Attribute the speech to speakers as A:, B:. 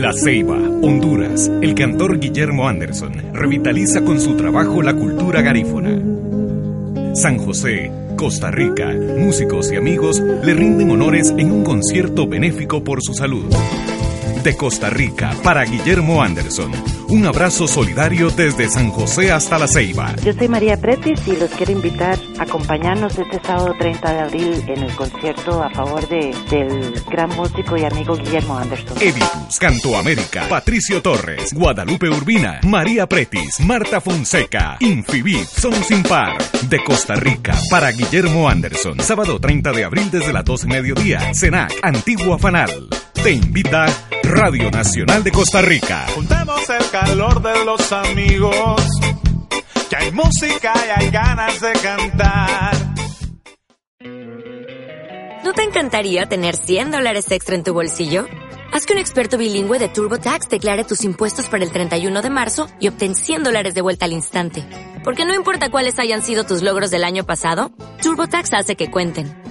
A: La Ceiba, Honduras. El cantor Guillermo Anderson revitaliza con su trabajo la cultura garífona. San José, Costa Rica, músicos y amigos le rinden honores en un concierto benéfico por su salud de Costa Rica para Guillermo Anderson. Un abrazo solidario desde San José hasta La Ceiba.
B: Yo soy María Pretis y los quiero invitar a acompañarnos este sábado 30 de abril en el concierto a favor de, del gran músico y amigo Guillermo Anderson.
A: Editus, Canto América, Patricio Torres, Guadalupe Urbina, María Pretis, Marta Fonseca, Infibit, Son Sin Par. De Costa Rica para Guillermo Anderson. Sábado 30 de abril desde las 12 mediodía. Cenac, Antigua Fanal. Te invita Radio Nacional de Costa Rica.
C: Juntemos el calor de los amigos, que hay música y hay ganas de cantar.
D: ¿No te encantaría tener 100 dólares extra en tu bolsillo? Haz que un experto bilingüe de TurboTax declare tus impuestos para el 31 de marzo y obtén 100 dólares de vuelta al instante. Porque no importa cuáles hayan sido tus logros del año pasado, TurboTax hace que cuenten.